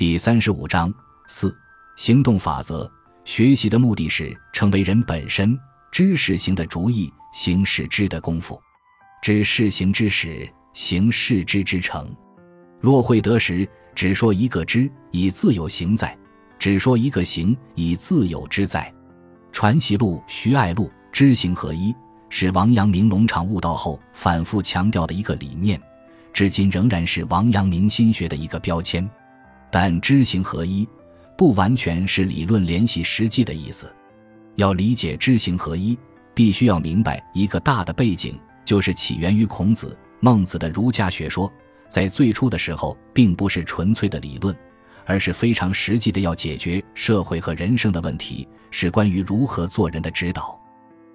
第三十五章四行动法则。学习的目的是成为人本身，知识行的主意，行使之的功夫。知事行之始，行事之之成。若会得时，只说一个知，以自有行在；只说一个行，以自有之在。传习录、徐爱录，知行合一，是王阳明龙场悟道后反复强调的一个理念，至今仍然是王阳明心学的一个标签。但知行合一，不完全是理论联系实际的意思。要理解知行合一，必须要明白一个大的背景。就是起源于孔子、孟子的儒家学说，在最初的时候，并不是纯粹的理论，而是非常实际的要解决社会和人生的问题，是关于如何做人的指导。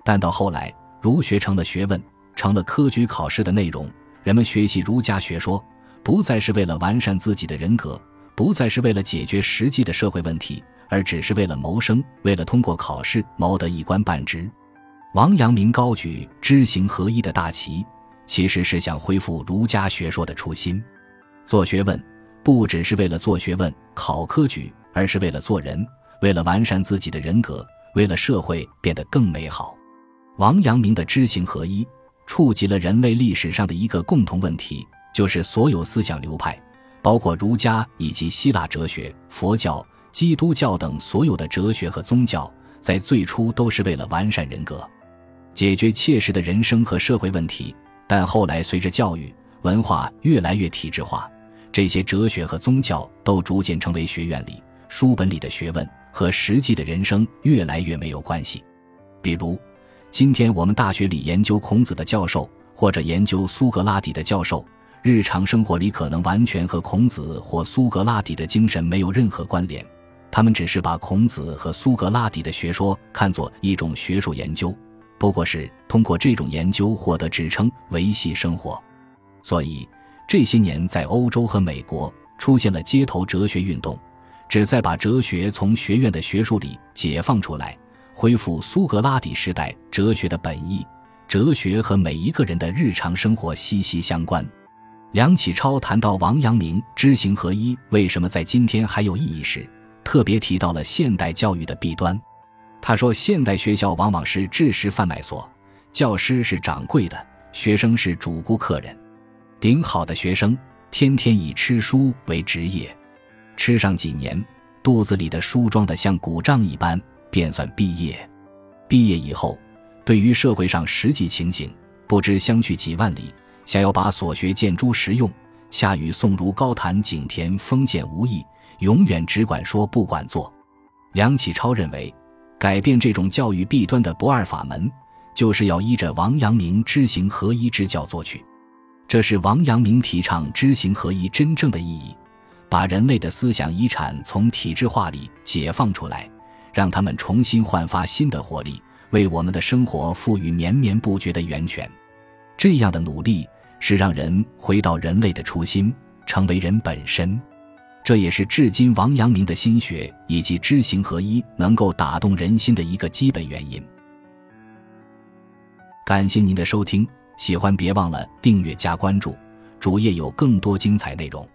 但到后来，儒学成了学问，成了科举考试的内容，人们学习儒家学说，不再是为了完善自己的人格，不再是为了解决实际的社会问题，而只是为了谋生，为了通过考试谋得一官半职。王阳明高举知行合一的大旗，其实是想恢复儒家学说的初心。做学问不只是为了做学问、考科举，而是为了做人，为了完善自己的人格，为了社会变得更美好。王阳明的知行合一，触及了人类历史上的一个共同问题，就是所有思想流派，包括儒家以及希腊哲学、佛教、基督教等所有的哲学和宗教，在最初都是为了完善人格。解决切实的人生和社会问题，但后来随着教育文化越来越体制化，这些哲学和宗教都逐渐成为学院里书本里的学问，和实际的人生越来越没有关系。比如，今天我们大学里研究孔子的教授，或者研究苏格拉底的教授，日常生活里可能完全和孔子或苏格拉底的精神没有任何关联，他们只是把孔子和苏格拉底的学说看作一种学术研究。不过是通过这种研究获得职称维系生活，所以这些年在欧洲和美国出现了街头哲学运动，旨在把哲学从学院的学术里解放出来，恢复苏格拉底时代哲学的本意。哲学和每一个人的日常生活息息相关。梁启超谈到王阳明知行合一为什么在今天还有意义时，特别提到了现代教育的弊端。他说：“现代学校往往是知识贩卖所，教师是掌柜的，学生是主顾客人。顶好的学生天天以吃书为职业，吃上几年，肚子里的书装的像鼓胀一般，便算毕业。毕业以后，对于社会上实际情形，不知相去几万里，想要把所学见诸实用，恰与宋儒高谈景田封建无异，永远只管说不管做。”梁启超认为。改变这种教育弊端的不二法门，就是要依着王阳明知行合一之教做去。这是王阳明提倡知行合一真正的意义，把人类的思想遗产从体制化里解放出来，让他们重新焕发新的活力，为我们的生活赋予绵绵不绝的源泉。这样的努力是让人回到人类的初心，成为人本身。这也是至今王阳明的心学以及知行合一能够打动人心的一个基本原因。感谢您的收听，喜欢别忘了订阅加关注，主页有更多精彩内容。